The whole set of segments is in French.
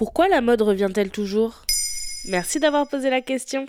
Pourquoi la mode revient-elle toujours? Merci d'avoir posé la question.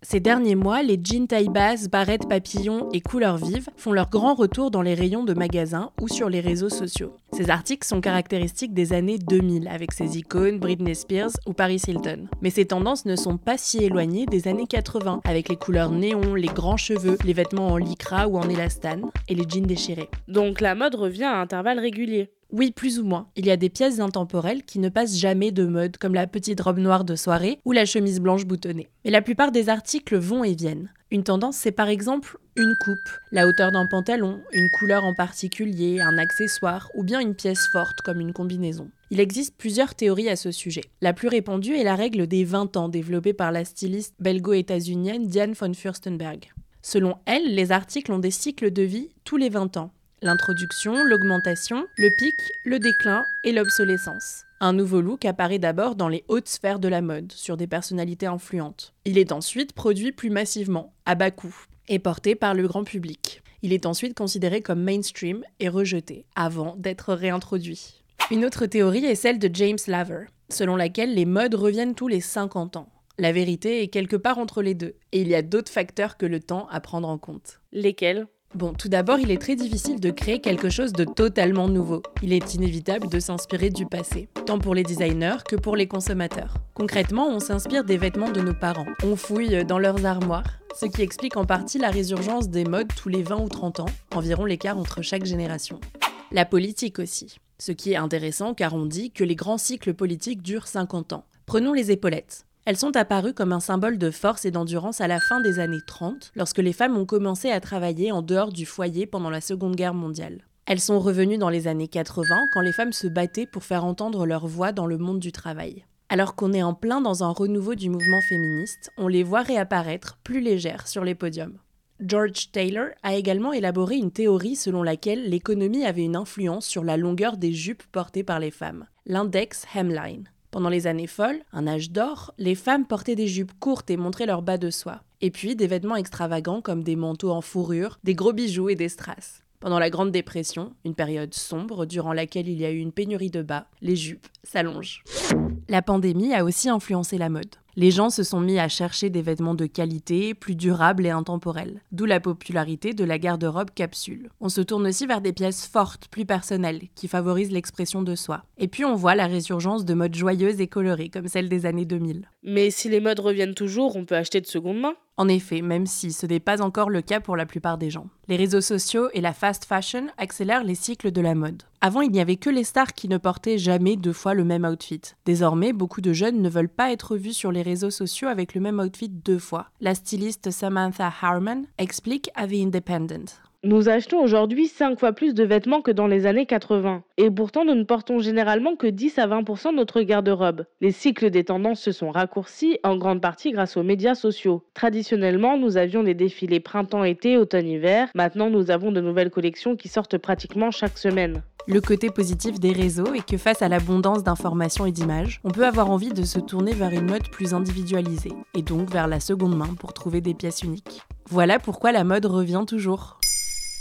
Ces derniers mois, les jeans taille basse, barrettes papillons et couleurs vives font leur grand retour dans les rayons de magasins ou sur les réseaux sociaux. Ces articles sont caractéristiques des années 2000 avec ses icônes Britney Spears ou Paris Hilton. Mais ces tendances ne sont pas si éloignées des années 80 avec les couleurs néon, les grands cheveux, les vêtements en lycra ou en élastane et les jeans déchirés. Donc la mode revient à intervalles réguliers. Oui, plus ou moins. Il y a des pièces intemporelles qui ne passent jamais de mode, comme la petite robe noire de soirée ou la chemise blanche boutonnée. Mais la plupart des articles vont et viennent. Une tendance, c'est par exemple une coupe, la hauteur d'un pantalon, une couleur en particulier, un accessoire ou bien une pièce forte comme une combinaison. Il existe plusieurs théories à ce sujet. La plus répandue est la règle des 20 ans développée par la styliste belgo-états-unienne Diane von Furstenberg. Selon elle, les articles ont des cycles de vie tous les 20 ans. L'introduction, l'augmentation, le pic, le déclin et l'obsolescence. Un nouveau look apparaît d'abord dans les hautes sphères de la mode, sur des personnalités influentes. Il est ensuite produit plus massivement, à bas coût, et porté par le grand public. Il est ensuite considéré comme mainstream et rejeté, avant d'être réintroduit. Une autre théorie est celle de James Laver, selon laquelle les modes reviennent tous les 50 ans. La vérité est quelque part entre les deux, et il y a d'autres facteurs que le temps à prendre en compte. Lesquels? Bon, tout d'abord, il est très difficile de créer quelque chose de totalement nouveau. Il est inévitable de s'inspirer du passé, tant pour les designers que pour les consommateurs. Concrètement, on s'inspire des vêtements de nos parents. On fouille dans leurs armoires, ce qui explique en partie la résurgence des modes tous les 20 ou 30 ans, environ l'écart entre chaque génération. La politique aussi. Ce qui est intéressant car on dit que les grands cycles politiques durent 50 ans. Prenons les épaulettes. Elles sont apparues comme un symbole de force et d'endurance à la fin des années 30, lorsque les femmes ont commencé à travailler en dehors du foyer pendant la Seconde Guerre mondiale. Elles sont revenues dans les années 80 quand les femmes se battaient pour faire entendre leur voix dans le monde du travail. Alors qu'on est en plein dans un renouveau du mouvement féministe, on les voit réapparaître plus légères sur les podiums. George Taylor a également élaboré une théorie selon laquelle l'économie avait une influence sur la longueur des jupes portées par les femmes, l'index hemline. Pendant les années folles, un âge d'or, les femmes portaient des jupes courtes et montraient leurs bas de soie. Et puis des vêtements extravagants comme des manteaux en fourrure, des gros bijoux et des strass. Pendant la Grande Dépression, une période sombre durant laquelle il y a eu une pénurie de bas, les jupes s'allongent. La pandémie a aussi influencé la mode les gens se sont mis à chercher des vêtements de qualité, plus durables et intemporels, d'où la popularité de la garde-robe capsule. On se tourne aussi vers des pièces fortes, plus personnelles, qui favorisent l'expression de soi. Et puis on voit la résurgence de modes joyeuses et colorées, comme celle des années 2000. Mais si les modes reviennent toujours, on peut acheter de seconde main en effet, même si ce n'est pas encore le cas pour la plupart des gens. Les réseaux sociaux et la fast fashion accélèrent les cycles de la mode. Avant, il n'y avait que les stars qui ne portaient jamais deux fois le même outfit. Désormais, beaucoup de jeunes ne veulent pas être vus sur les réseaux sociaux avec le même outfit deux fois. La styliste Samantha Harman explique à The Independent. Nous achetons aujourd'hui 5 fois plus de vêtements que dans les années 80. Et pourtant, nous ne portons généralement que 10 à 20% de notre garde-robe. Les cycles des tendances se sont raccourcis, en grande partie grâce aux médias sociaux. Traditionnellement, nous avions des défilés printemps-été, automne-hiver. Maintenant, nous avons de nouvelles collections qui sortent pratiquement chaque semaine. Le côté positif des réseaux est que face à l'abondance d'informations et d'images, on peut avoir envie de se tourner vers une mode plus individualisée, et donc vers la seconde main pour trouver des pièces uniques. Voilà pourquoi la mode revient toujours.